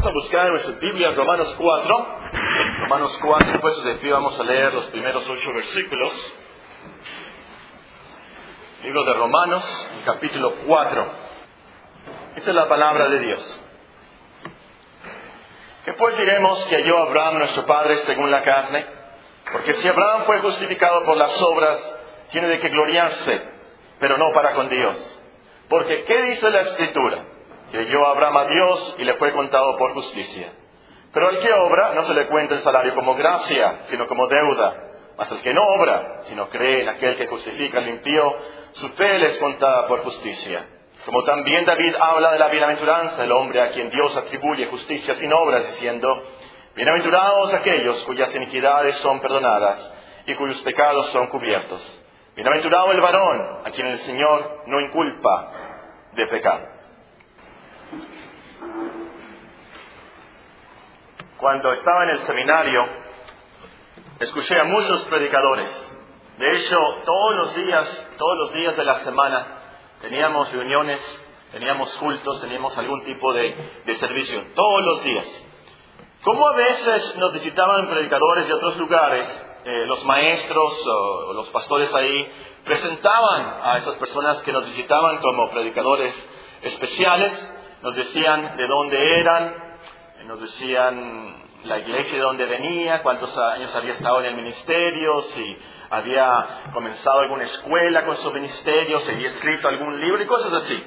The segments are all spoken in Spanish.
Vamos a buscar en nuestras Biblias Romanos 4. Romanos 4, pues de pie vamos a leer los primeros ocho versículos. Libro de Romanos, capítulo 4. Esa es la palabra de Dios. ¿Qué pues diremos que halló Abraham nuestro padre según la carne? Porque si Abraham fue justificado por las obras, tiene de qué gloriarse, pero no para con Dios. Porque ¿qué dice la Escritura? Que yo Abraham a Dios y le fue contado por justicia. Pero al que obra no se le cuenta el salario como gracia, sino como deuda. Mas al que no obra, sino cree en aquel que justifica al impío, su fe le es contada por justicia. Como también David habla de la bienaventuranza del hombre a quien Dios atribuye justicia sin obras, diciendo, Bienaventurados aquellos cuyas iniquidades son perdonadas y cuyos pecados son cubiertos. Bienaventurado el varón a quien el Señor no inculpa de pecado. Cuando estaba en el seminario, escuché a muchos predicadores. De hecho, todos los días, todos los días de la semana, teníamos reuniones, teníamos cultos, teníamos algún tipo de, de servicio, todos los días. Como a veces nos visitaban predicadores de otros lugares, eh, los maestros o los pastores ahí presentaban a esas personas que nos visitaban como predicadores especiales, nos decían de dónde eran, nos decían la iglesia de dónde venía, cuántos años había estado en el ministerio, si había comenzado alguna escuela con su ministerio, si había escrito algún libro y cosas así.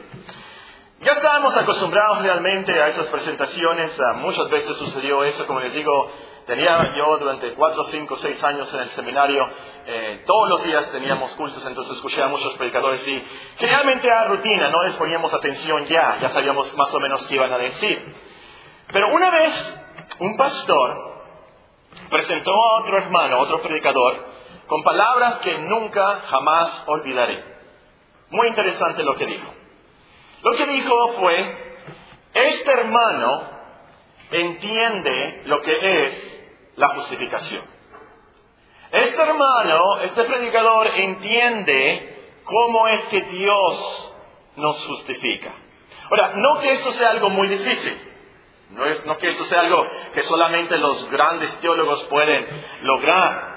Ya estábamos acostumbrados realmente a esas presentaciones, muchas veces sucedió eso, como les digo, tenía yo durante cuatro, cinco, seis años en el seminario, eh, todos los días teníamos cursos, entonces escuché a muchos predicadores y generalmente a rutina, no les poníamos atención ya, ya sabíamos más o menos qué iban a decir. Pero una vez un pastor presentó a otro hermano, otro predicador, con palabras que nunca jamás olvidaré. Muy interesante lo que dijo. Lo que dijo fue, este hermano entiende lo que es la justificación. Este hermano, este predicador entiende cómo es que Dios nos justifica. Ahora, no que esto sea algo muy difícil, no, es, no que esto sea algo que solamente los grandes teólogos pueden lograr,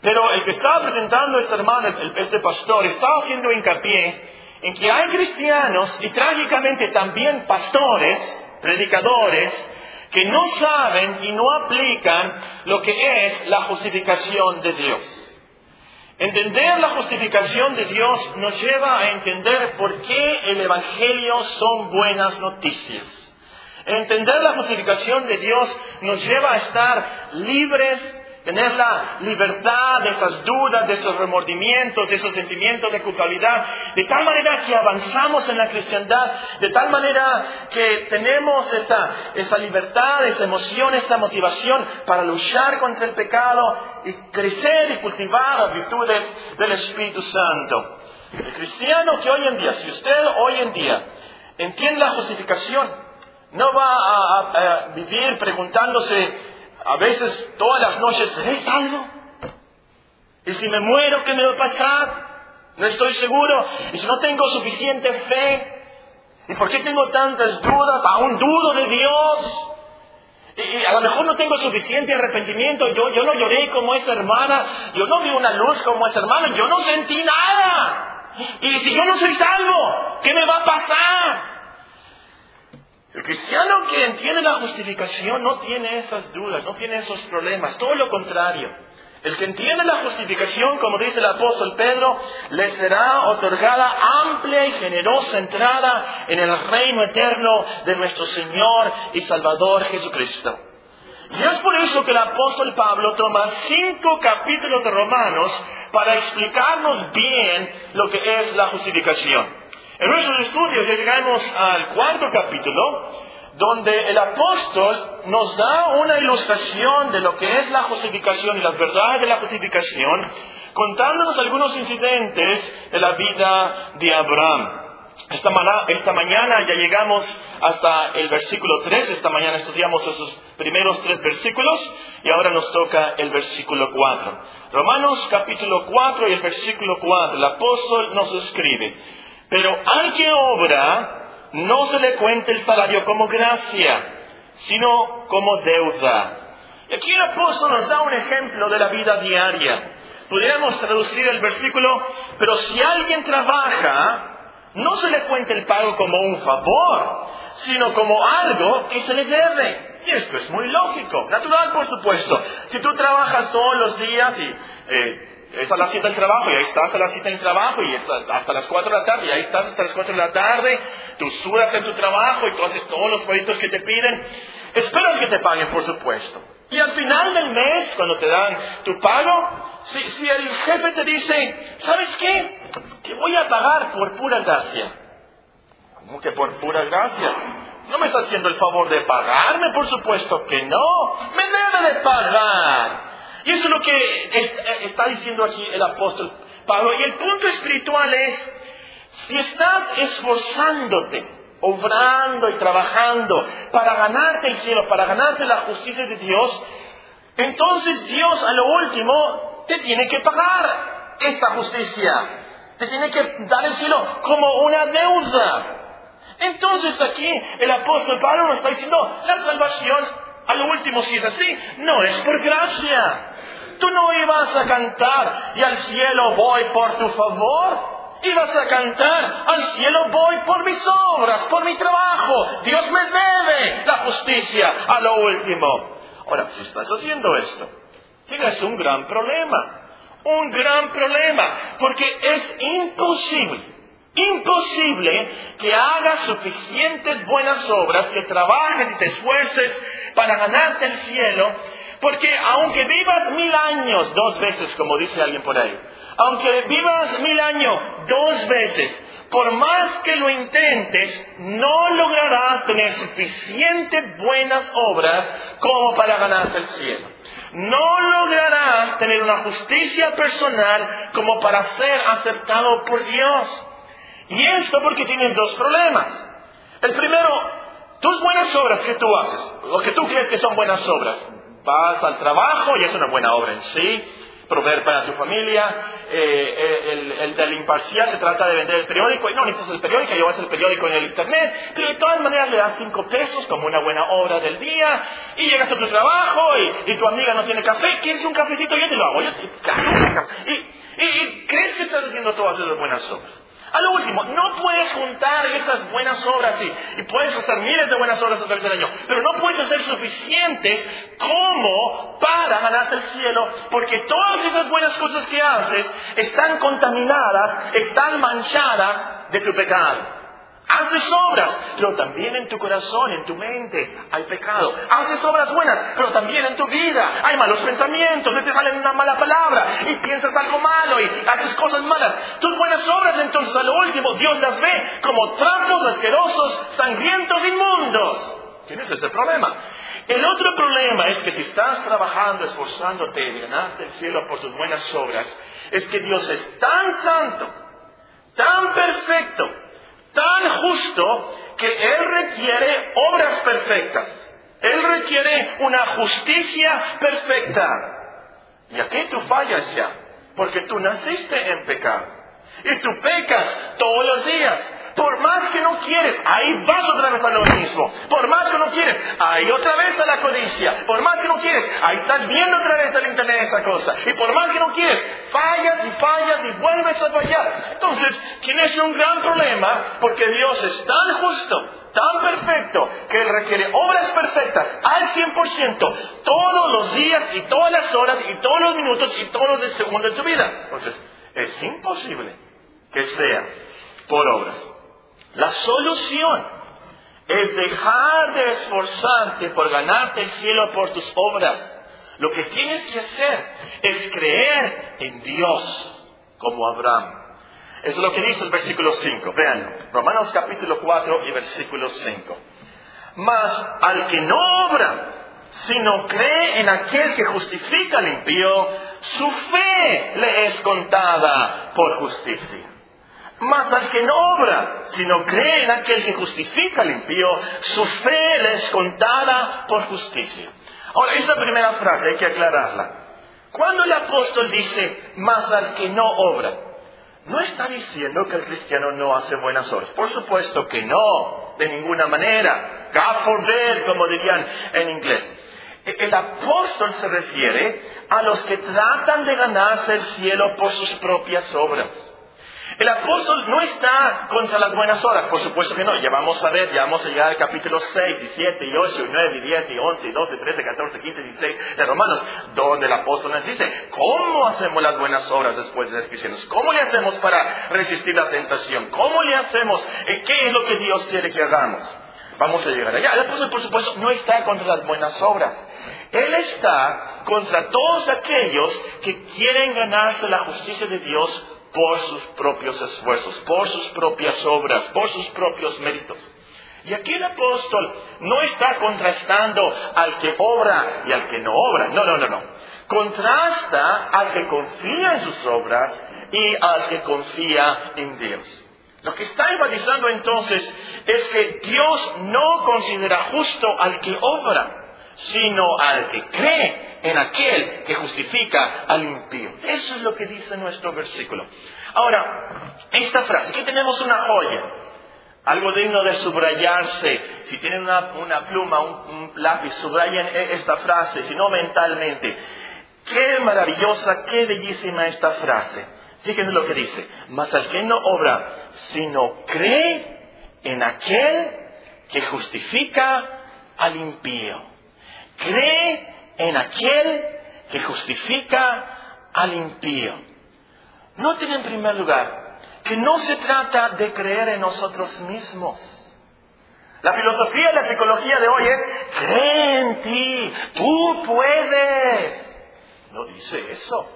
pero el que estaba presentando este hermano, este pastor, estaba haciendo hincapié en que hay cristianos y trágicamente también pastores, predicadores, que no saben y no aplican lo que es la justificación de Dios. Entender la justificación de Dios nos lleva a entender por qué el Evangelio son buenas noticias. Entender la justificación de Dios nos lleva a estar libres tener la libertad de esas dudas, de esos remordimientos, de esos sentimientos de culpabilidad, de tal manera que avanzamos en la cristiandad, de tal manera que tenemos esa, esa libertad, esa emoción, esa motivación para luchar contra el pecado y crecer y cultivar las virtudes del Espíritu Santo. El cristiano que hoy en día, si usted hoy en día entiende la justificación, no va a vivir preguntándose a veces todas las noches, ¿seré salvo? ¿Y si me muero, qué me va a pasar? No estoy seguro. ¿Y si no tengo suficiente fe? ¿Y por qué tengo tantas dudas? Aún dudo de Dios. Y, a lo mejor no tengo suficiente arrepentimiento. Yo, yo no lloré como esa hermana. Yo no vi una luz como esa hermana. Yo no sentí nada. Y si yo no soy salvo, ¿qué me va a pasar? El cristiano que entiende la justificación no tiene esas dudas, no tiene esos problemas, todo lo contrario. El que entiende la justificación, como dice el apóstol Pedro, le será otorgada amplia y generosa entrada en el reino eterno de nuestro Señor y Salvador Jesucristo. Y es por eso que el apóstol Pablo toma cinco capítulos de Romanos para explicarnos bien lo que es la justificación. En nuestros estudios llegamos al cuarto capítulo, donde el apóstol nos da una ilustración de lo que es la justificación y las verdades de la justificación, contándonos algunos incidentes de la vida de Abraham. Esta, esta, mañana ya llegamos hasta el versículo 3, esta mañana estudiamos esos primeros tres versículos y ahora nos toca el versículo 4. Romanos capítulo 4 y el versículo 4, el apóstol nos escribe, pero al que obra, no se le cuenta el salario como gracia, sino como deuda. Y aquí el apóstol nos da un ejemplo de la vida diaria. Podríamos traducir el versículo, pero si alguien trabaja, no se le cuenta el pago como un favor, sino como algo que se le debe. Y esto es muy lógico, natural por supuesto. Si tú trabajas todos los días y eh, es a la cita del trabajo y ahí estás a la cita del trabajo y hasta las 4 de la tarde y ahí estás hasta las 4 de la tarde, tú sudas en tu trabajo y tú haces todos los proyectos que te piden, esperan que te paguen por supuesto. Y al final del mes, cuando te dan tu pago, si, si el jefe te dice, ¿sabes qué? Te voy a pagar por pura gracia. ¿Cómo que por pura gracia? No me está haciendo el favor de pagarme, por supuesto que no. Me debe de pagar. Y eso es lo que eh, está diciendo aquí el apóstol Pablo. Y el punto espiritual es, si estás esforzándote, obrando y trabajando para ganarte el cielo, para ganarte la justicia de Dios, entonces Dios a lo último te tiene que pagar esa justicia. Te tiene que dar el cielo como una deuda. Entonces aquí el apóstol Pablo nos está diciendo, la salvación a lo último, si es así, no es por gracia. Tú no ibas a cantar y al cielo voy por tu favor. Ibas a cantar, al cielo voy por mis obras, por mi trabajo. Dios me debe la justicia a lo último. Ahora, si estás haciendo esto, tienes un gran problema. Un gran problema, porque es imposible Imposible que hagas suficientes buenas obras, que trabajes y te esfuerces para ganarte el cielo, porque aunque vivas mil años dos veces, como dice alguien por ahí, aunque vivas mil años dos veces, por más que lo intentes, no lograrás tener suficientes buenas obras como para ganarte el cielo. No lograrás tener una justicia personal como para ser aceptado por Dios. Y esto porque tienen dos problemas. El primero, tus buenas obras que tú haces, lo que tú crees que son buenas obras, vas al trabajo y es una buena obra en sí, proveer para tu familia, eh, eh, el, el, del imparcial que trata de vender el periódico, y no necesitas el periódico, llevas el periódico en el internet, pero de todas maneras le das cinco pesos como una buena obra del día, y llegas a tu trabajo y, tu amiga no tiene café, ¿quieres un cafecito? Yo te lo hago, yo te, y, y crees que estás haciendo todas esas buenas obras. A lo último, no puedes juntar estas buenas obras y, puedes hacer miles de buenas obras a través del año, pero no puedes hacer suficientes como para ganarte el cielo, porque todas esas buenas cosas que haces están contaminadas, están manchadas de tu pecado. Haces obras, pero también en tu corazón, en tu mente hay pecado. Haces obras buenas, pero también en tu vida hay malos pensamientos, te salen una mala palabra y piensas algo malo y haces cosas malas. Tus buenas obras entonces a lo último Dios las ve como trapos asquerosos, sangrientos, inmundos. Tienes ese problema. El otro problema es que si estás trabajando, esforzándote de ganarte el cielo por tus buenas obras, es que Dios es tan santo, tan perfecto, tan justo que Él requiere obras perfectas. Él requiere una justicia perfecta. Y aquí tú fallas ya, porque tú naciste en pecado. Y tú pecas todos los días. Por más que no quieres, ahí vas otra vez a lo mismo. Por más que no quieres, ahí otra vez a la codicia. Por más que no quieres, ahí estás viendo otra vez el internet esa cosa. Y por más que no quieres, fallas y fallas y vuelves a fallar. Entonces, tienes un gran problema porque Dios es tan justo, tan perfecto, que requiere obras perfectas al 100% todos los días y todas las horas y todos los minutos y todos los segundos de tu vida. Entonces, es imposible que sea por obras. La solución es dejar de esforzarte por ganarte el cielo por tus obras. Lo que tienes que hacer es creer en Dios como Abraham. Eso es lo que dice el versículo 5. Vean, Romanos capítulo 4 y versículo 5. Mas al que no obra, sino cree en aquel que justifica al impío, su fe le es contada por justicia. Mas al que no obra, sino cree en aquel que justifica al impío, su fe le es contada por justicia. Ahora, esa primera frase hay que aclararla. Cuando el apóstol dice, mas al que no obra, no está diciendo que el cristiano no hace buenas obras. Por supuesto que no, de ninguna manera. God forbid, como dirían en inglés. El apóstol se refiere a los que tratan de ganarse el cielo por sus propias obras. El apóstol no está contra las buenas obras, por supuesto que no. Ya vamos a ver, ya vamos a llegar al capítulo 6, 17, y 8, y 9, y 10, y 11, y 12, 13, 14, 15, y 16 de Romanos, donde el apóstol nos dice, ¿cómo hacemos las buenas obras después de ser cristianos? ¿Cómo le hacemos para resistir la tentación? ¿Cómo le hacemos? ¿Qué es lo que Dios quiere que hagamos? Vamos a llegar allá. El apóstol, por supuesto, no está contra las buenas obras. Él está contra todos aquellos que quieren ganarse la justicia de Dios por sus propios esfuerzos, por sus propias obras, por sus propios méritos. Y aquí el apóstol no está contrastando al que obra y al que no obra. No, no, no, no. Contrasta al que confía en sus obras y al que confía en Dios. Lo que está enfatizando entonces es que Dios no considera justo al que obra, sino al que cree en aquel que justifica al impío. Eso es lo que dice nuestro versículo. Ahora, esta frase, aquí tenemos una joya, algo digno de subrayarse. Si tienen una, pluma, un, lápiz, subrayen e, esta frase, si no mentalmente. Qué maravillosa, qué bellísima esta frase. Fíjense lo que dice. Mas al que no obra, sino cree en aquel que justifica al impío. Cree en aquel que justifica al impío. Noten en primer lugar que no se trata de creer en nosotros mismos. La filosofía y la psicología de hoy es, cree en ti, tú puedes. No dice eso.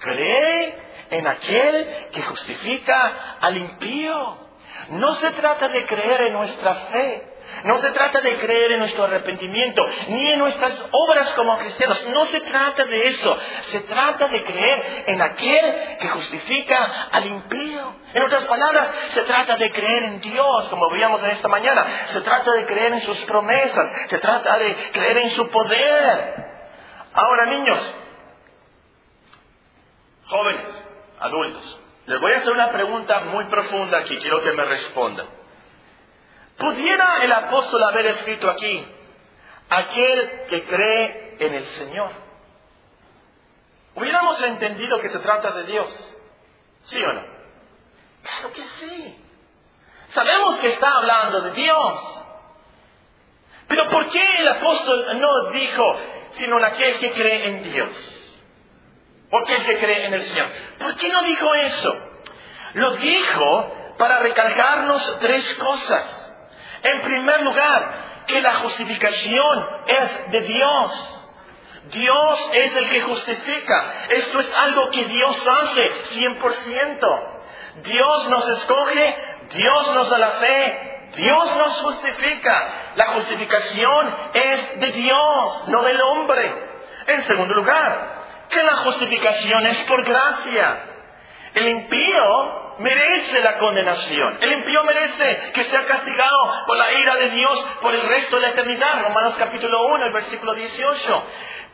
Cree en aquel que justifica al impío. No se trata de creer en nuestra fe. No se trata de creer en nuestro arrepentimiento, ni en nuestras obras como cristianos. No se trata de eso. Se trata de creer en aquel que justifica al impío. En otras palabras, se trata de creer en Dios, como veíamos en esta mañana. Se trata de creer en sus promesas. Se trata de creer en su poder. Ahora, niños, jóvenes, adultos. Les voy a hacer una pregunta muy profunda aquí, quiero que me respondan. ¿Pudiera el apóstol haber escrito aquí, aquel que cree en el Señor? ¿Hubiéramos entendido que se trata de Dios? ¿Sí o no? Claro que sí. Sabemos que está hablando de Dios. Pero ¿por qué el apóstol no dijo, sino aquel que cree en Dios? Porque el que cree en el Señor. ¿Por qué no dijo eso? Lo dijo para recalcarnos tres cosas. En primer lugar, que la justificación es de Dios. Dios es el que justifica. Esto es algo que Dios hace 100%. Dios nos escoge, Dios nos da la fe, Dios nos justifica. La justificación es de Dios, no del hombre. En segundo lugar, que la justificación es por gracia. El impío merece la condenación. El impío merece que sea castigado por la ira de Dios por el resto de la eternidad. Romanos capítulo 1, el versículo 18.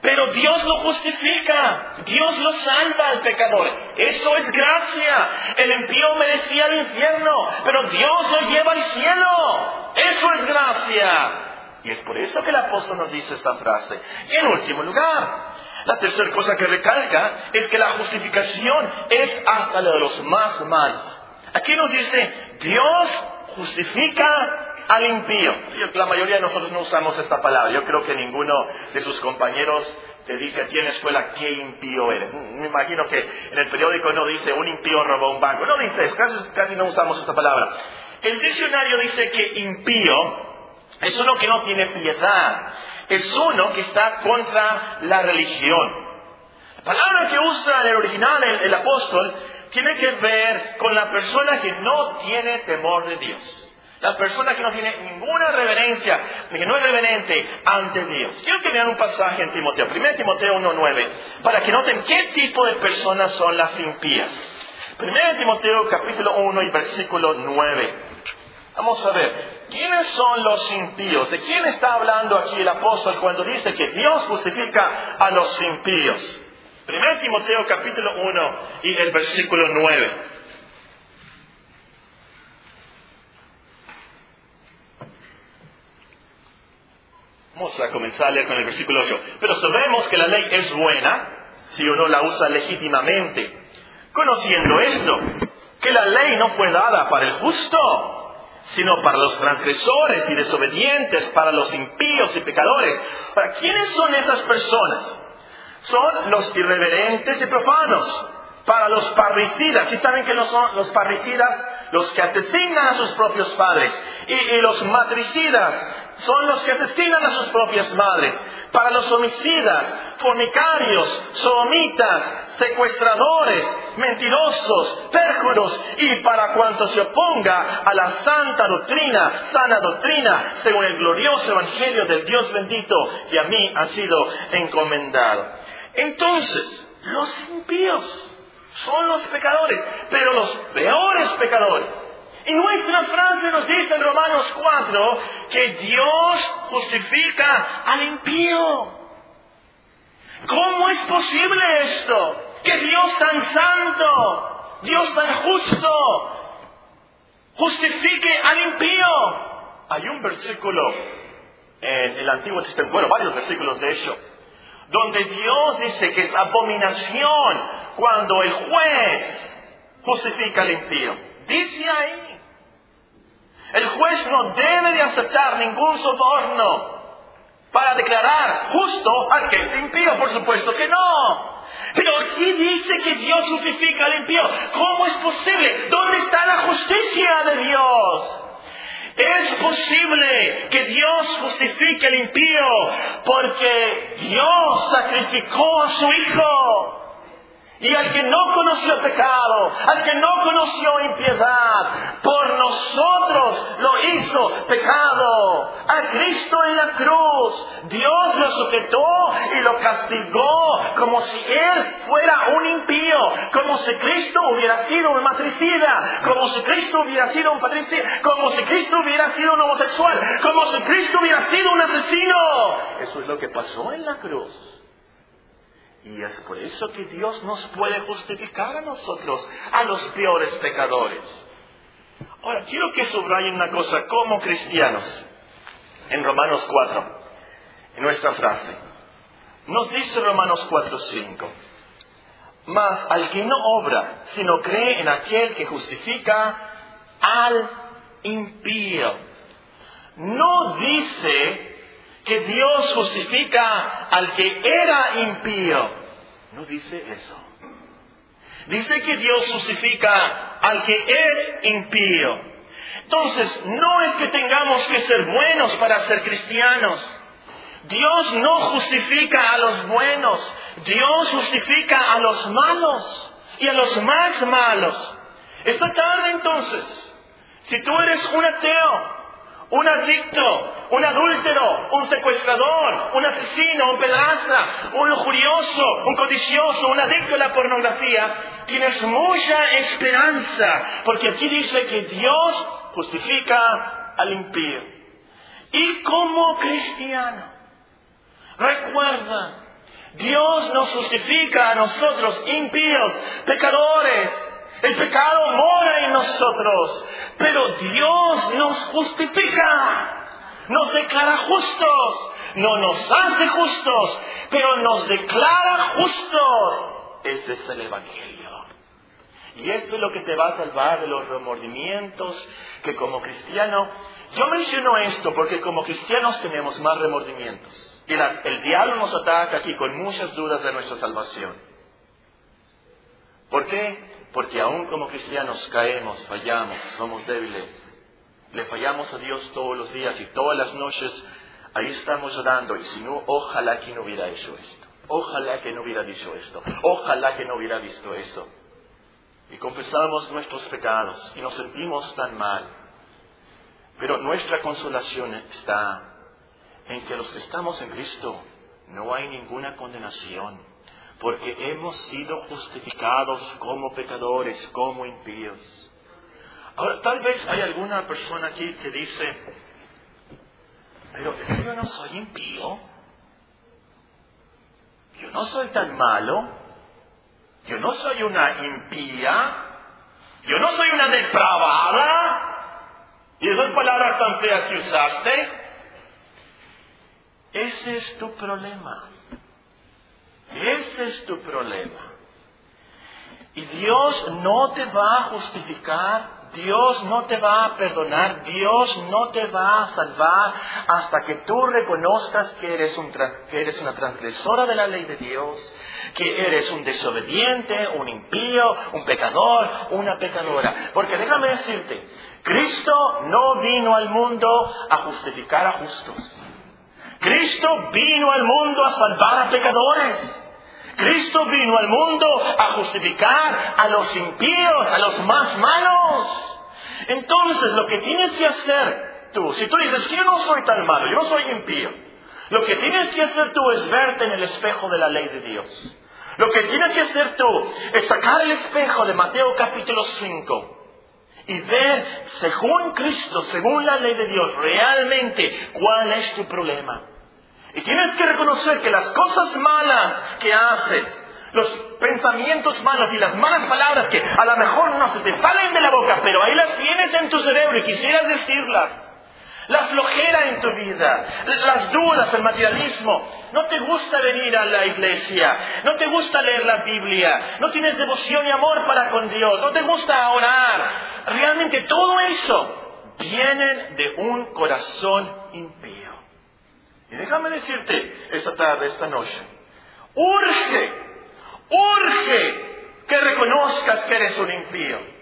Pero Dios lo justifica, Dios lo salva al pecador. Eso es gracia. El impío merecía el infierno, pero Dios lo lleva al cielo. Eso es gracia. Y es por eso que el apóstol nos dice esta frase. Y en último lugar, la tercera cosa que recalca es que la justificación es hasta la de los más malos. Aquí nos dice, Dios justifica al impío. la mayoría de nosotros no usamos esta palabra. Yo creo que ninguno de sus compañeros te dice aquí en la escuela qué impío eres. Me imagino que en el periódico no dice un impío robó un banco. No dice casi, casi no usamos esta palabra. El diccionario dice que impío es uno que no tiene piedad. Es uno que está contra la religión. La palabra que usa en el original el, apóstol tiene que ver con la persona que no tiene temor de Dios. La persona que no tiene ninguna reverencia, que no es reverente ante Dios. Quiero que vean un pasaje en Timoteo, 1 Timoteo 1.9, para que noten qué tipo de personas son las impías. 1 Timoteo capítulo 1 y versículo 9. Vamos a ver, ¿Quiénes son los impíos? ¿De quién está hablando aquí el apóstol cuando dice que Dios justifica a los impíos? 1 Timoteo capítulo 1 y el versículo 9. Vamos a comenzar a leer con el versículo 8. Pero sabemos que la ley es buena si uno la usa legítimamente. Conociendo esto, que la ley no fue dada para el justo, sino para los transgresores y desobedientes, para los impíos y pecadores. ¿Para quiénes son esas personas? Son los irreverentes y profanos, para los parricidas. ¿Sí saben que no son los parricidas? Los que asesinan a sus propios padres. Y, los matricidas son los que asesinan a sus propias madres. Para los homicidas, fornicarios, somitas, secuestradores, mentirosos, pérjuros y para cuanto se oponga a la santa doctrina, sana doctrina, según el glorioso evangelio del Dios bendito que a mí ha sido encomendado. Entonces, los impíos son los pecadores, pero los peores pecadores. Y nuestra frase nos dice en Romanos 4 que Dios justifica al impío. ¿Cómo es posible esto? Que Dios tan santo, Dios tan justo, justifique al impío. Hay un versículo en el Antiguo Testamento, bueno, varios versículos de hecho, donde Dios dice que es abominación cuando el juez justifica al impío. Dice ahí, el juez no debe de aceptar ningún soborno para declarar justo al que es impío, por supuesto que no. Pero aquí dice que Dios justifica al impío. ¿Cómo es posible? ¿Dónde está la justicia de Dios? Es posible que Dios justifique al impío porque Dios sacrificó a su Hijo. Y al que no conoció pecado, al que no conoció impiedad, por nosotros lo hizo pecado. A Cristo en la cruz, Dios lo sujetó y lo castigó como si Él fuera un impío, como si Cristo hubiera sido un matricida, como si Cristo hubiera sido un patricida, como si Cristo hubiera sido un homosexual, como si Cristo hubiera sido un asesino. Eso es lo que pasó en la cruz. Y es por eso que Dios nos puede justificar a nosotros, a los peores pecadores. Ahora, quiero que subrayen una cosa como cristianos. En Romanos 4, en nuestra frase, nos dice Romanos 4, 5. Mas al que no obra, sino cree en aquel que justifica al impío. No dice que Dios justifica al que era impío. No dice eso. Dice que Dios justifica al que es impío. Entonces, no es que tengamos que ser buenos para ser cristianos. Dios no justifica a los buenos. Dios justifica a los malos y a los más malos. Esta tarde entonces, si tú eres un ateo, un adicto, un adúltero, un secuestrador, un asesino, un pedraza, un lujurioso, un codicioso, un adicto a la pornografía, tienes mucha esperanza, porque aquí dice que Dios justifica al impío. Y como cristiano, recuerda, Dios nos justifica a nosotros, impíos, pecadores, el pecado mora en nosotros, pero Dios nos justifica, nos declara justos, no nos hace justos, pero nos declara justos. Ese es el Evangelio. Y esto es lo que te va a salvar de los remordimientos que como cristiano, yo menciono esto porque como cristianos tenemos más remordimientos. Y el diablo nos ataca aquí con muchas dudas de nuestra salvación. ¿Por qué? Porque aún como cristianos caemos, fallamos, somos débiles. Le fallamos a Dios todos los días y todas las noches ahí estamos orando. Y si no, ojalá que no hubiera hecho esto. Ojalá que no hubiera dicho esto. Ojalá que no hubiera visto eso. Y confesamos nuestros pecados y nos sentimos tan mal. Pero nuestra consolación está en que los que estamos en Cristo no hay ninguna condenación porque hemos sido justificados como pecadores, como impíos. Ahora, tal vez hay alguna persona aquí que dice, pero es que yo no soy impío, yo no soy tan malo, yo no soy una impía, yo no soy una depravada, y esas palabras tan feas que usaste, Ese es tu problema. Ese es tu problema. Y Dios no te va a justificar, Dios no te va a perdonar, Dios no te va a salvar hasta que tú reconozcas que eres, un, que eres una transgresora de la ley de Dios, que eres un desobediente, un impío, un pecador, una pecadora. Porque déjame decirte, Cristo no vino al mundo a justificar a justos. Cristo vino al mundo a salvar a pecadores. Cristo vino al mundo a justificar a los impíos, a los más malos. Entonces, lo que tienes que hacer tú, si tú dices yo no soy tan malo, yo no soy impío, lo que tienes que hacer tú es verte en el espejo de la ley de Dios. Lo que tienes que hacer tú es sacar el espejo de Mateo capítulo 5 y ver, según Cristo, según la ley de Dios, realmente cuál es tu problema. Y tienes que reconocer que las cosas malas que haces, los pensamientos malos y las malas palabras que a lo mejor no se te salen de la boca, pero ahí las tienes en tu cerebro y quisieras decirlas. La flojera en tu vida, las dudas, el materialismo. No te gusta venir a la iglesia, no te gusta leer la Biblia, no tienes devoción y amor para con Dios, no te gusta orar. Realmente todo eso viene de un corazón impío. Déjame decirte esta tarde, esta noche, urge, urge que reconozcas que eres un impío.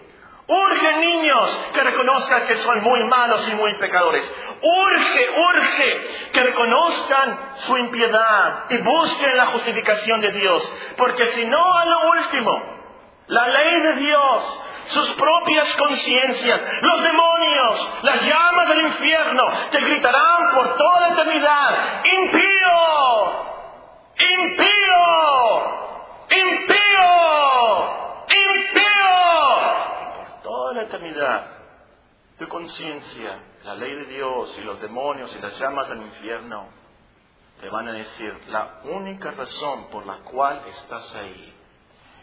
Urge niños que reconozcan que son muy malos y muy pecadores. Urge, urge que reconozcan su impiedad y busquen la justificación de Dios. Porque si no, a lo último, la ley de Dios sus propias conciencias, los demonios, las llamas del infierno, te gritarán por toda la eternidad, impío, impío, impío, impío. Y por toda la eternidad, tu conciencia, la ley de Dios y los demonios y las llamas del infierno te van a decir la única razón por la cual estás ahí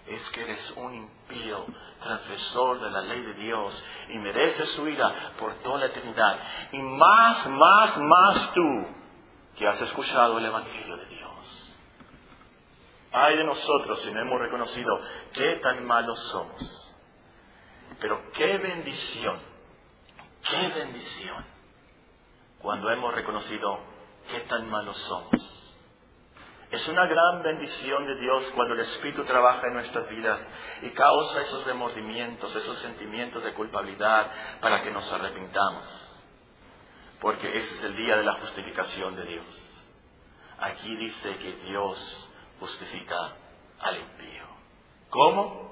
es que eres un impío, transgresor de la ley de Dios y mereces su ira por toda la eternidad. Y más, más, más tú que has escuchado el Evangelio de Dios. Ay de nosotros si no hemos reconocido qué tan malos somos. Pero qué bendición, qué bendición cuando hemos reconocido qué tan malos somos es una gran bendición de Dios cuando el Espíritu trabaja en nuestras vidas y causa esos remordimientos, esos sentimientos de culpabilidad para que nos arrepintamos. Porque ese es el día de la justificación de Dios. Aquí dice que Dios justifica al impío. ¿Cómo?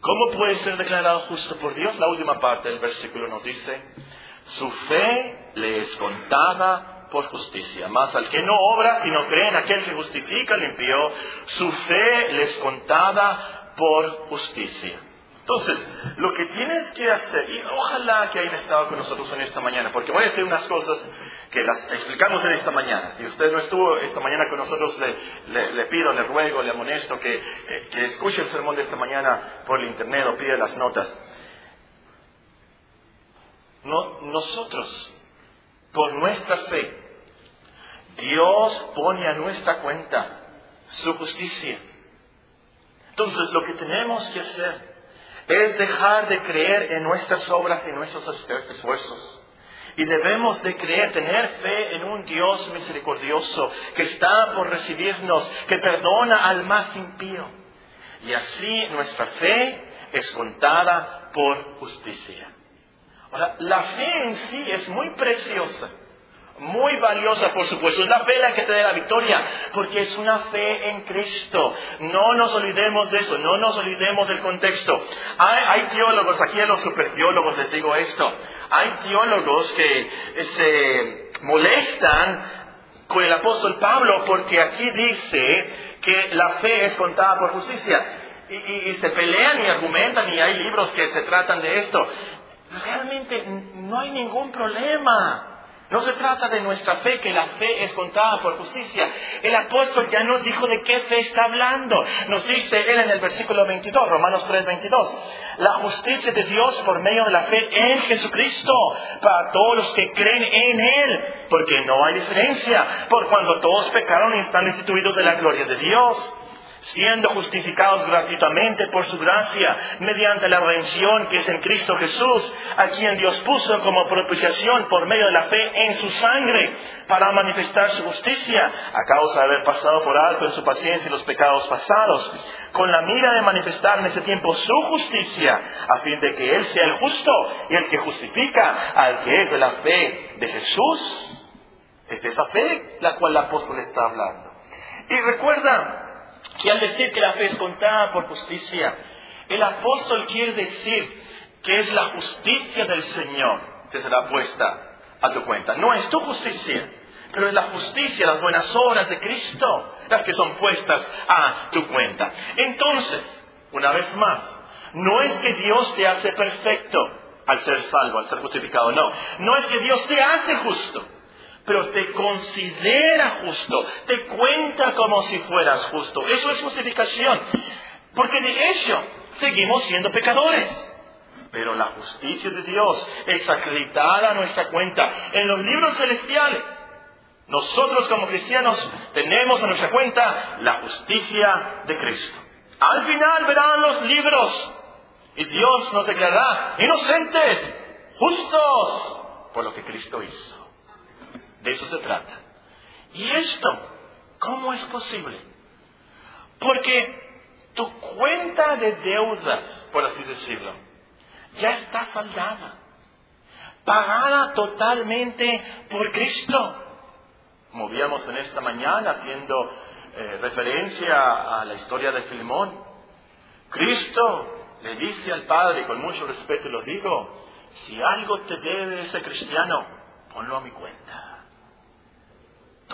¿Cómo puede ser declarado justo por Dios? La última parte del versículo nos dice, su fe le es contada por justicia. Más al que no obra, sino cree en aquel que justifica al impío, su fe les contada por justicia. Entonces, lo que tienes que hacer, y ojalá que hayan estado con nosotros en esta mañana, porque voy a decir unas cosas que las explicamos en esta mañana. Si usted no estuvo esta mañana con nosotros, le, pido, le ruego, le amonesto que, eh, que escuche el sermón de esta mañana por el internet o pide las notas. No, nosotros, por nuestra fe, Dios pone a nuestra cuenta su justicia. Entonces lo que tenemos que hacer es dejar de creer en nuestras obras y nuestros esfuerzos. Y debemos de creer, tener fe en un Dios misericordioso que está por recibirnos, que perdona al más impío. Y así nuestra fe es contada por justicia. Ahora, la fe en sí es muy preciosa muy valiosa, por supuesto. Es la fe la que te da la victoria, porque es una fe en Cristo. No nos olvidemos de eso, no nos olvidemos del contexto. Hay, teólogos, aquí a los superteólogos les digo esto, hay teólogos que se molestan con el apóstol Pablo porque aquí dice que la fe es contada por justicia. Y, y se pelean y argumentan y hay libros que se tratan de esto. Realmente no hay ningún problema. No se trata de nuestra fe, que la fe es contada por justicia. El apóstol ya nos dijo de qué fe está hablando. Nos dice él en el versículo 22, Romanos 3, 22. La justicia de Dios por medio de la fe en Jesucristo, para todos los que creen en Él, porque no hay diferencia, por cuando todos pecaron y están instituidos de la gloria de Dios siendo justificados gratuitamente por su gracia, mediante la redención que es en Cristo Jesús, a quien Dios puso como propiciación por medio de la fe en su sangre, para manifestar su justicia, a causa de haber pasado por alto en su paciencia los pecados pasados, con la mira de manifestar en ese tiempo su justicia, a fin de que Él sea el justo y el que justifica al que es de la fe de Jesús. Es de esa fe la cual el apóstol está hablando. Y recuerda, que al decir que la fe es contada por justicia, el apóstol quiere decir que es la justicia del Señor que será puesta a tu cuenta. No es tu justicia, pero es la justicia, las buenas obras de Cristo las que son puestas a tu cuenta. Entonces, una vez más, no es que Dios te hace perfecto al ser salvo, al ser justificado, no. No es que Dios te hace justo pero te considera justo, te cuenta como si fueras justo. Eso es justificación. Porque de hecho, seguimos siendo pecadores. Pero la justicia de Dios es acreditada a nuestra cuenta en los libros celestiales. Nosotros como cristianos tenemos a nuestra cuenta la justicia de Cristo. Al final verán los libros y Dios nos declarará inocentes, justos, por lo que Cristo hizo. De eso se trata. ¿Y esto cómo es posible? Porque tu cuenta de deudas, por así decirlo, ya está saldada, pagada totalmente por Cristo. Como víamos en esta mañana haciendo eh, referencia a la historia de Filemón, Cristo le dice al Padre, con mucho respeto lo digo, si algo te debe ese cristiano, ponlo a mi cuenta.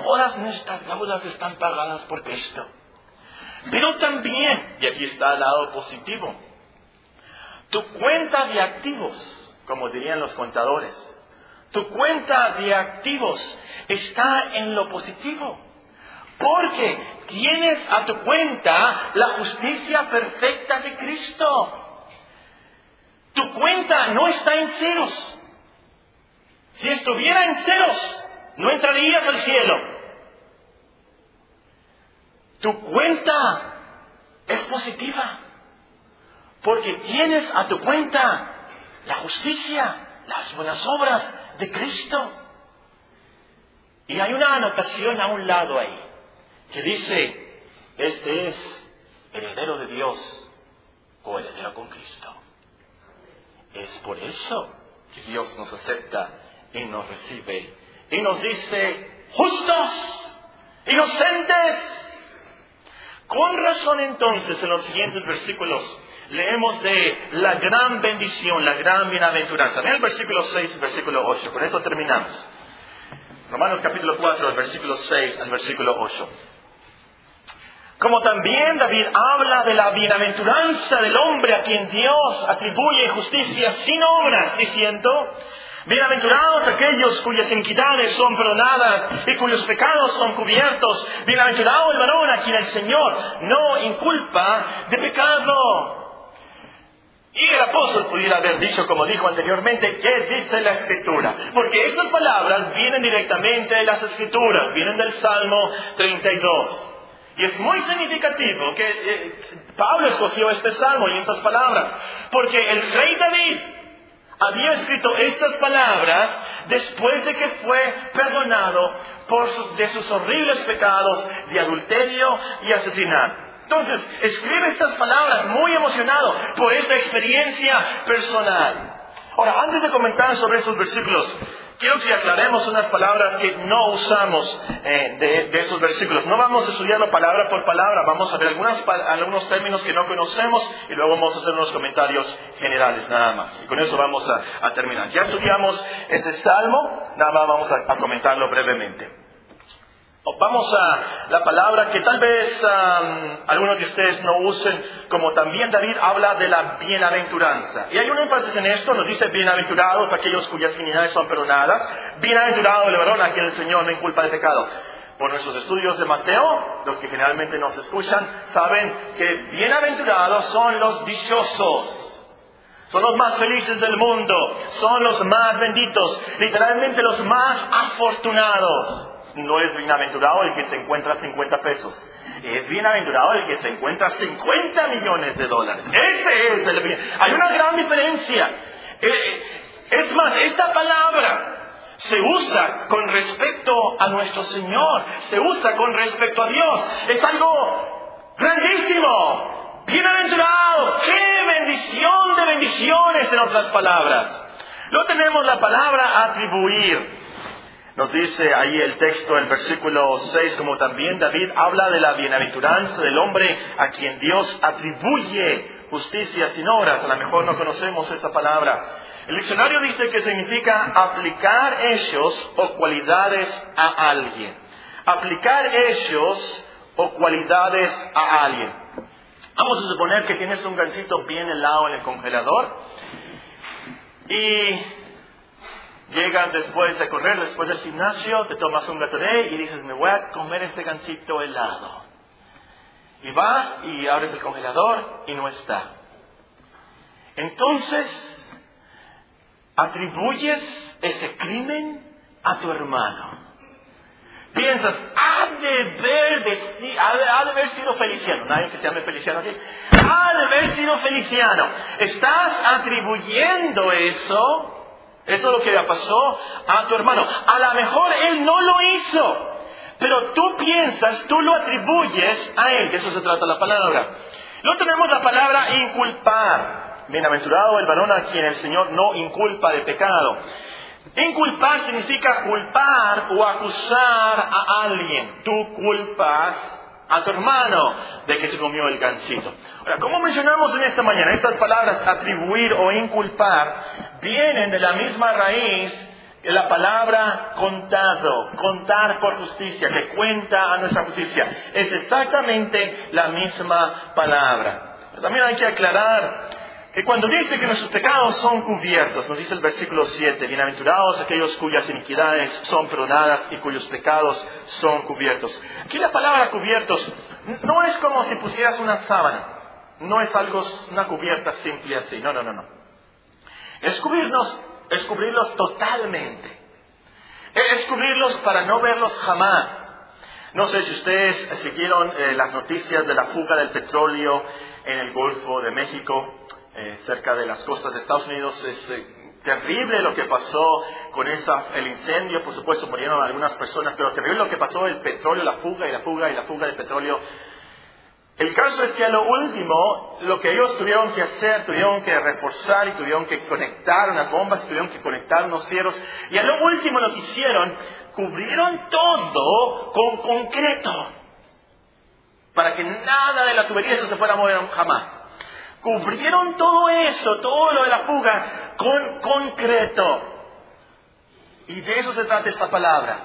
Todas nuestras deudas están pagadas por Cristo. Pero también, y aquí está el lado positivo, tu cuenta de activos, como dirían los contadores, tu cuenta de activos está en lo positivo. Porque tienes a tu cuenta la justicia perfecta de Cristo. Tu cuenta no está en ceros. Si estuviera en ceros, no entrarías al cielo. Tu cuenta es positiva, porque tienes a tu cuenta la justicia, las buenas obras de Cristo. Y hay una anotación a un lado ahí, que dice, este es heredero de Dios, o heredero con Cristo. Es por eso que Dios nos acepta y nos recibe y nos dice, justos, inocentes. Con razón entonces en los siguientes versículos leemos de la gran bendición, la gran bienaventuranza. Vean el versículo 6 y el versículo 8, con eso terminamos. Romanos capítulo 4, el versículo 6 al versículo 8. Como también David habla de la bienaventuranza del hombre a quien Dios atribuye justicia sin obras, diciendo, Bienaventurados aquellos cuyas iniquidades son perdonadas y cuyos pecados son cubiertos. Bienaventurado el varón a quien el Señor no inculpa de pecado. Y el apóstol pudiera haber dicho, como dijo anteriormente, ¿qué dice la Escritura? Porque estas palabras vienen directamente de las Escrituras, vienen del Salmo 32. Y es muy significativo que eh, Pablo escogió este salmo y estas palabras, porque el rey David había escrito estas palabras después de que fue perdonado por de sus horribles pecados de adulterio y asesinato. Entonces, escribe estas palabras muy emocionado por esta experiencia personal. Ahora, antes de comentar sobre estos versículos, quiero que aclaremos unas palabras que no usamos eh, de, estos versículos. No vamos a estudiarlo palabra por palabra, vamos a ver algunos términos que no conocemos y luego vamos a hacer unos comentarios generales nada más. Y con eso vamos a, terminar. Ya estudiamos ese salmo, nada más vamos a, comentarlo brevemente. Vamos a la palabra que tal vez algunos de ustedes no usen, como también David habla de la bienaventuranza. Y hay un énfasis en esto, nos dice bienaventurados aquellos cuyas iniquidades son perdonadas, bienaventurado el varón a quien el Señor no inculpa de pecado. Por nuestros estudios de Mateo, los que generalmente nos escuchan, saben que bienaventurados son los dichosos. Son los más felices del mundo, son los más benditos, literalmente los más afortunados. No es bienaventurado el que se encuentra 50 pesos. Es bienaventurado el que se encuentra 50 millones de dólares. Ese es el Hay una gran diferencia. Eh, es más, esta palabra se usa con respecto a nuestro Señor, se usa con respecto a Dios. Es algo grandísimo. Bienaventurado, qué bendición de bendiciones en otras palabras. No tenemos la palabra atribuir. Nos dice ahí el texto, el versículo 6, como también David habla de la bienaventuranza del hombre a quien Dios atribuye justicia sin obras. A lo mejor no conocemos esa palabra. El diccionario dice que significa aplicar hechos o cualidades a alguien. Aplicar hechos o cualidades a alguien. Vamos a suponer que tienes un gansito bien helado en el congelador y llegas después de correr, después del gimnasio, te tomas un Gatorade y dices, me voy a comer este gansito helado. Y vas y abres el congelador y no está. Entonces, atribuyes ese crimen a tu hermano piensas, ha de, haber, sido Feliciano, nadie que se llame Feliciano así, ha de haber sido Feliciano. Estás atribuyendo eso, eso es lo que le pasó a tu hermano. A lo mejor él no lo hizo, pero tú piensas, tú lo atribuyes a él, de eso se trata la palabra. No tenemos la palabra inculpar. Bienaventurado el varón a quien el Señor no inculpa de pecado. Inculpar significa culpar o acusar a alguien. Tú culpas a tu hermano de que se comió el gansito. Ahora, como mencionamos en esta mañana, estas palabras atribuir o inculpar vienen de la misma raíz que la palabra contado, contar por justicia, que cuenta a nuestra justicia. Es exactamente la misma palabra. También hay que aclarar que cuando dice que nuestros pecados son cubiertos, nos dice el versículo 7, bienaventurados aquellos cuyas iniquidades son perdonadas y cuyos pecados son cubiertos. Aquí la palabra cubiertos no es como si pusieras una sábana, no es algo, una cubierta simple así, no, no, no, no. Es cubrirnos, es cubrirlos totalmente. Es cubrirlos para no verlos jamás. No sé si ustedes siguieron eh, las noticias de la fuga del petróleo en el Golfo de México. Eh, cerca de las costas de Estados Unidos. Es eh, terrible lo que pasó con esa, el incendio, por supuesto murieron algunas personas, pero terrible lo que pasó, el petróleo, la fuga y la fuga y la fuga del petróleo. El caso es que a lo último, lo que ellos tuvieron que hacer, tuvieron que reforzar y tuvieron que conectar unas bombas, tuvieron que conectar unos fierros, y a lo último lo que hicieron, cubrieron todo con concreto, para que nada de la tubería se fuera a mover jamás. Cubrieron todo eso, todo lo de la fuga, con concreto. Y de eso se trata esta palabra.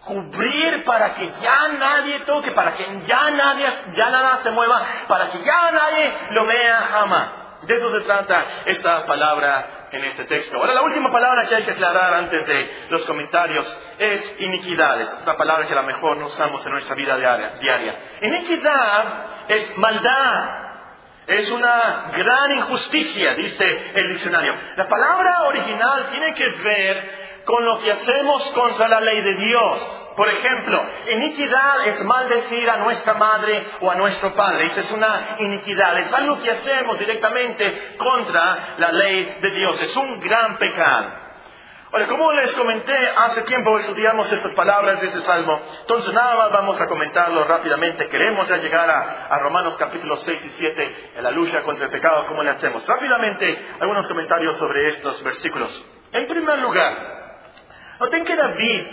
Cubrir para que ya nadie toque, para que ya nadie, ya nada se mueva, para que ya nadie lo vea jamás. De eso se trata esta palabra en este texto. Ahora, la última palabra que hay que aclarar antes de los comentarios es iniquidades. Una palabra que a lo mejor no usamos en nuestra vida diaria. Iniquidad es maldad, es una gran injusticia, dice el diccionario. La palabra original tiene que ver con lo que hacemos contra la ley de Dios. Por ejemplo, iniquidad es maldecir a nuestra madre o a nuestro padre. Es una iniquidad. Es algo que hacemos directamente contra la ley de Dios. Es un gran pecado. Ahora, como les comenté hace tiempo, estudiamos estas palabras de este salmo. Entonces, nada más vamos a comentarlo rápidamente. Queremos ya llegar a, Romanos capítulos 6 y 7, en la lucha contra el pecado, ¿cómo le hacemos? Rápidamente, algunos comentarios sobre estos versículos. En primer lugar, noten que David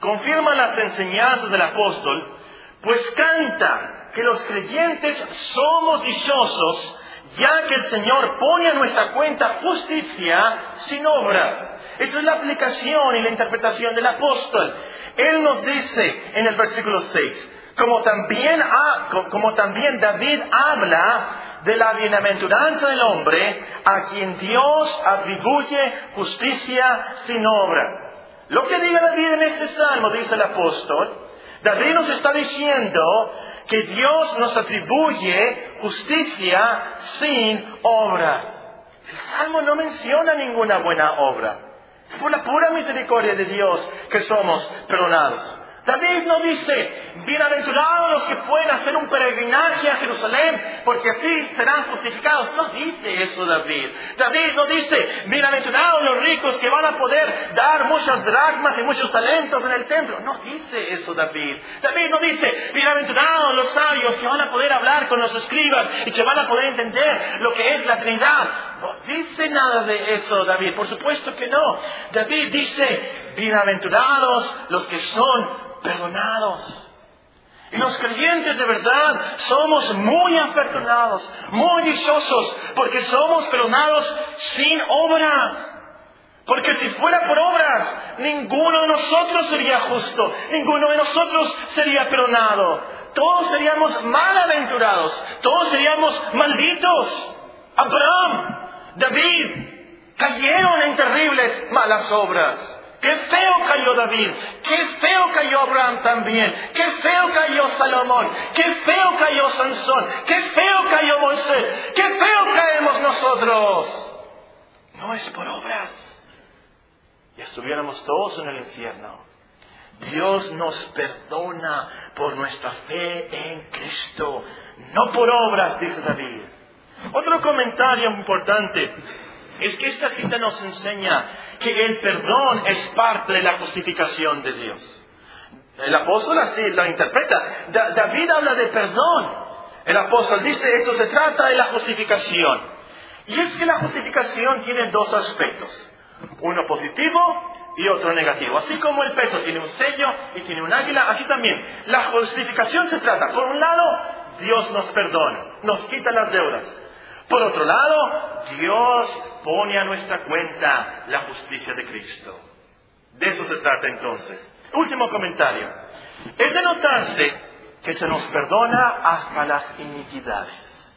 confirma las enseñanzas del apóstol, pues canta que los creyentes somos dichosos, ya que el Señor pone a nuestra cuenta justicia sin obras. Esa es la aplicación y la interpretación del apóstol. Él nos dice en el versículo 6, como también, como también David habla de la bienaventuranza del hombre a quien Dios atribuye justicia sin obra. Lo que diga David en este salmo, dice el apóstol, David nos está diciendo que Dios nos atribuye justicia sin obra. El salmo no menciona ninguna buena obra. Es por la pura misericordia de Dios que somos perdonados. David no dice, bienaventurados los que pueden hacer un peregrinaje a Jerusalén, porque así serán justificados. No dice eso David. David no dice, bienaventurados los ricos que van a poder dar muchas dracmas y muchos talentos en el templo. No dice eso David. David no dice, bienaventurados los sabios que van a poder hablar con los escribas y que van a poder entender lo que es la Trinidad. No dice nada de eso David. Por supuesto que no. David dice, bienaventurados los que son perdonados. Y los creyentes de verdad somos muy afortunados, muy dichosos, porque somos perdonados sin obras. Porque si fuera por obras, ninguno de nosotros sería justo, ninguno de nosotros sería perdonado. Todos seríamos malaventurados, todos seríamos malditos. Abraham, David, cayeron en terribles malas obras. Qué feo cayó David, qué feo cayó Abraham también, qué feo cayó Salomón, qué feo cayó Sansón, qué feo cayó Moisés, qué feo caemos nosotros. No es por obras. Y estuviéramos todos en el infierno. Dios nos perdona por nuestra fe en Cristo, no por obras, dice David. Otro comentario importante es que esta cita nos enseña que el perdón es parte de la justificación de Dios. El apóstol así lo interpreta. David habla de perdón. El apóstol dice, esto se trata de la justificación. Y es que la justificación tiene dos aspectos. Uno positivo y otro negativo. Así como el peso tiene un sello y tiene un águila, así también. La justificación se trata, por un lado, Dios nos perdona, nos quita las deudas. Por otro lado, Dios pone a nuestra cuenta la justicia de Cristo. De eso se trata entonces. Último comentario. Es de notarse que se nos perdona hasta las iniquidades.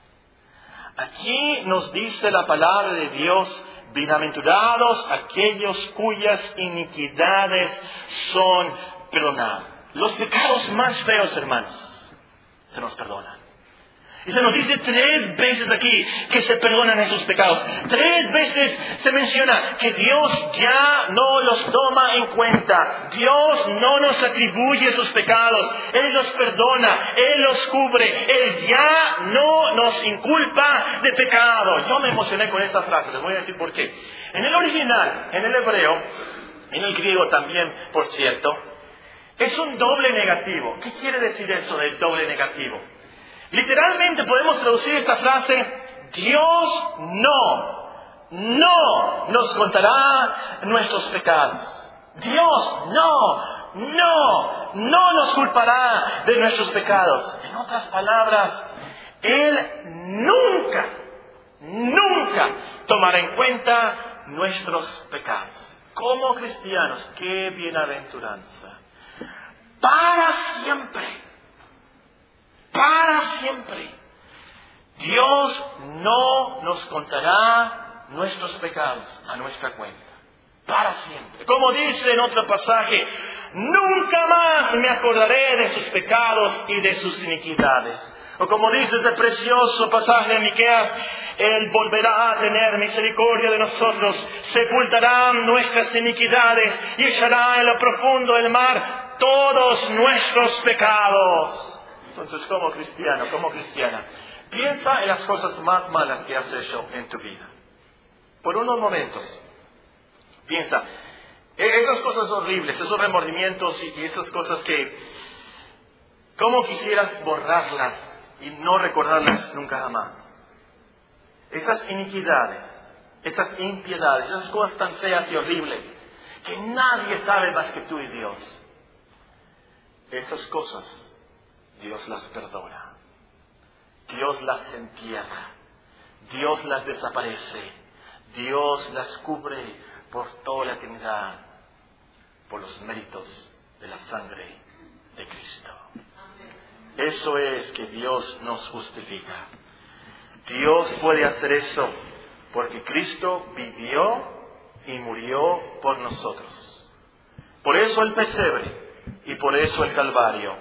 Aquí nos dice la palabra de Dios, bienaventurados aquellos cuyas iniquidades son perdonadas. Los pecados más feos, hermanos, se nos perdonan. Y se nos dice tres veces aquí que se perdonan esos pecados. Tres veces se menciona que Dios ya no los toma en cuenta. Dios no nos atribuye esos pecados. Él los perdona, Él los cubre. Él ya no nos inculpa de pecado. Yo me emocioné con esta frase, les voy a decir por qué. En el original, en el hebreo, en el griego también, por cierto, es un doble negativo. ¿Qué quiere decir eso del doble negativo? Literalmente podemos traducir esta frase, Dios no, no nos contará nuestros pecados. Dios no, no, no nos culpará de nuestros pecados. En otras palabras, Él nunca, nunca tomará en cuenta nuestros pecados. Como cristianos, qué bienaventuranza. Para siempre para siempre. Dios no nos contará nuestros pecados a nuestra cuenta. Para siempre. Como dice en otro pasaje, nunca más me acordaré de sus pecados y de sus iniquidades. O como dice ese precioso pasaje de Miqueas, Él volverá a tener misericordia de nosotros, sepultará nuestras iniquidades y echará en lo profundo del mar todos nuestros pecados. Entonces, como cristiano, como cristiana, piensa en las cosas más malas que has hecho en tu vida. Por unos momentos, piensa, e-, esas cosas horribles, esos remordimientos y esas cosas que, ¿cómo quisieras borrarlas y no recordarlas nunca jamás? Esas iniquidades, esas impiedades, esas cosas tan feas y horribles que nadie sabe más que tú y Dios. Esas cosas Dios las perdona. Dios las entierra. Dios las desaparece. Dios las cubre por toda la eternidad por los méritos de la sangre de Cristo. Eso es que Dios nos justifica. Dios puede hacer eso porque Cristo vivió y murió por nosotros. Por eso el pesebre y por eso el Calvario.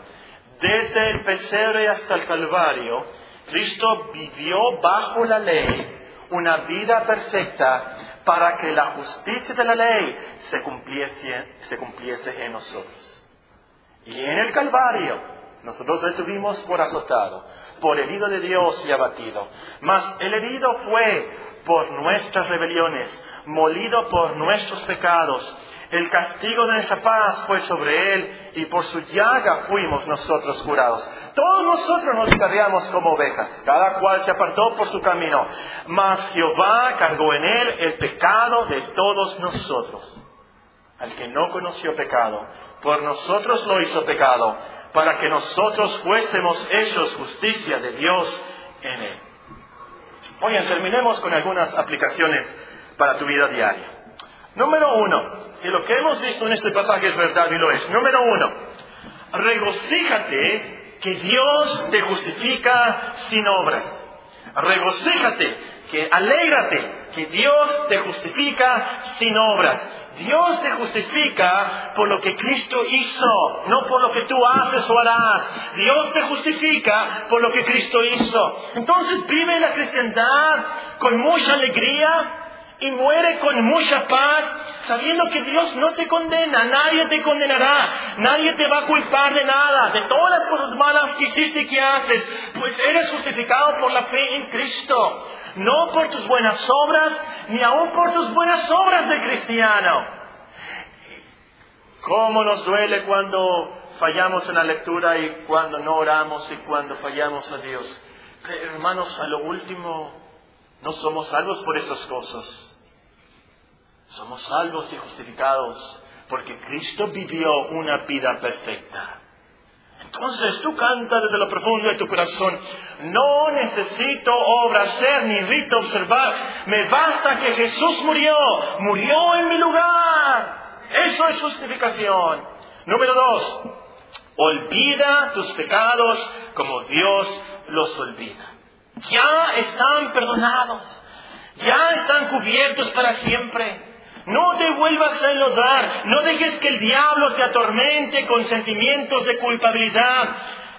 Desde el pesebre hasta el Calvario, Cristo vivió bajo la ley una vida perfecta para que la justicia de la ley se cumpliese, se cumpliese en nosotros. Y en el Calvario, nosotros le tuvimos por azotado, por herido de Dios y abatido. Mas el herido fue por nuestras rebeliones, molido por nuestros pecados. El castigo de nuestra paz fue sobre él y por su llaga fuimos nosotros curados. Todos nosotros nos cargamos como ovejas, cada cual se apartó por su camino, mas Jehová cargó en él el pecado de todos nosotros. Al que no conoció pecado, por nosotros lo hizo pecado, para que nosotros fuésemos hechos justicia de Dios en él. Oigan, terminemos con algunas aplicaciones para tu vida diaria. Número uno, y lo que hemos visto en este pasaje es verdad y lo es. Número uno, regocíjate que Dios te justifica sin obras. Regocíjate, que alégrate que Dios te justifica sin obras. Dios te justifica por lo que Cristo hizo, no por lo que tú haces o harás. Dios te justifica por lo que Cristo hizo. Entonces vive la cristiandad con mucha alegría, y muere con mucha paz, sabiendo que Dios no te condena, nadie te condenará, nadie te va a culpar de nada, de todas las cosas malas que hiciste y que haces, pues eres justificado por la fe en Cristo, no por tus buenas obras, ni aun por tus buenas obras de cristiano. ¿Cómo nos duele cuando fallamos en la lectura y cuando no oramos y cuando fallamos a Dios? Hermanos, a lo último, no somos salvos por esas cosas. Somos salvos y justificados porque Cristo vivió una vida perfecta. Entonces tú canta desde lo profundo de tu corazón, no necesito obra ser ni rito observar, me basta que Jesús murió, murió en mi lugar. Eso es justificación. Número dos, olvida tus pecados como Dios los olvida. Ya están perdonados, ya están cubiertos para siempre. No te vuelvas a enlodar, no dejes que el diablo te atormente con sentimientos de culpabilidad.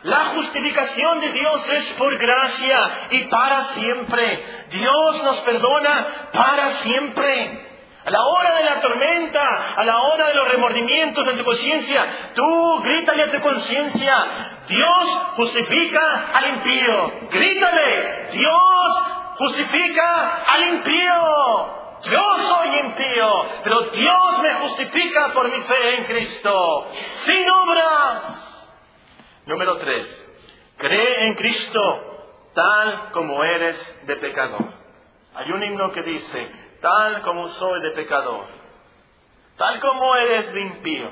La justificación de Dios es por gracia y para siempre. Dios nos perdona para siempre. A la hora de la tormenta, a la hora de los remordimientos en tu conciencia, tú grítale a tu conciencia, Dios justifica al impío. Grítale, Dios justifica al impío. Yo soy impío, pero Dios me justifica por mi fe en Cristo, sin obras. Número tres, cree en Cristo tal como eres de pecador. Hay un himno que dice, tal como soy de pecador, tal como eres de impío,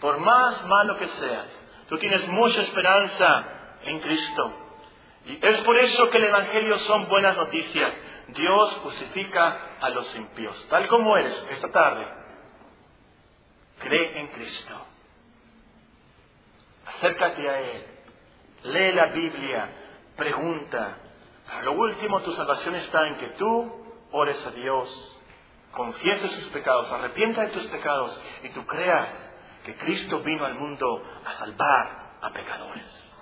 por más malo que seas, tú tienes mucha esperanza en Cristo. Y es por eso que el Evangelio son buenas noticias. Dios justifica a los impíos, tal como eres esta tarde. Cree en Cristo. Acércate a Él. Lee la Biblia. Pregunta. A lo último, tu salvación está en que tú ores a Dios, confieses sus pecados, arrepienta de tus pecados y tú creas que Cristo vino al mundo a salvar a pecadores.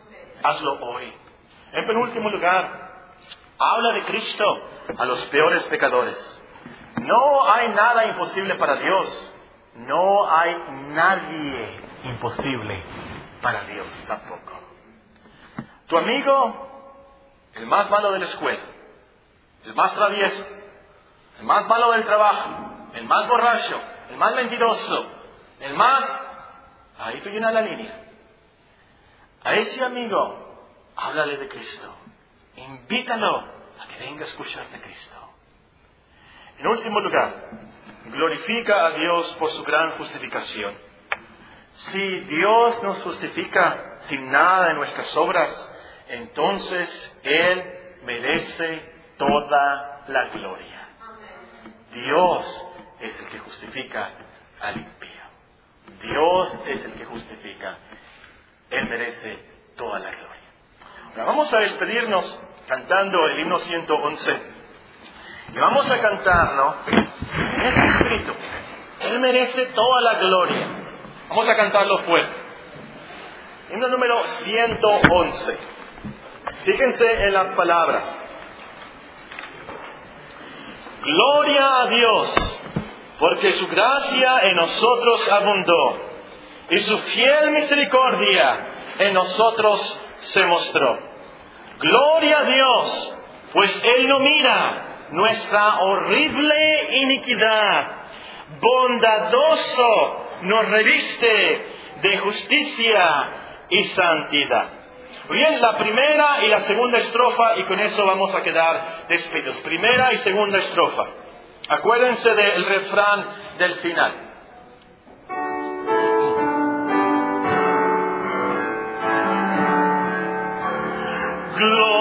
Hazlo hoy. En penúltimo lugar, habla de Cristo a los peores pecadores. No hay nada imposible para Dios. No hay nadie imposible para Dios tampoco. Tu amigo, el más malo de la escuela, el más travieso, el más malo del trabajo, el más borracho, el más mentiroso, el más... Ahí tú llenas la línea. A ese amigo, háblale de Cristo. Invítalo a que venga a escucharte a Cristo. En último lugar, glorifica a Dios por su gran justificación. Si Dios nos justifica sin nada de nuestras obras, entonces Él merece toda la gloria. Dios es el que justifica al impío. Dios es el que justifica. Él merece toda la gloria. Ahora vamos a despedirnos cantando el himno 111. Y vamos a cantarlo en este escrito. Él merece toda la gloria. Vamos a cantarlo fuerte. Himno número 111. Fíjense en las palabras. Gloria a Dios, porque su gracia en nosotros abundó y su fiel misericordia en nosotros se mostró. Gloria a Dios, pues Él no mira nuestra horrible iniquidad. Bondadoso nos reviste de justicia y santidad. Bien, la primera y la segunda estrofa, y con eso vamos a quedar despedidos. Primera y segunda estrofa. Acuérdense del refrán del final. bendiga,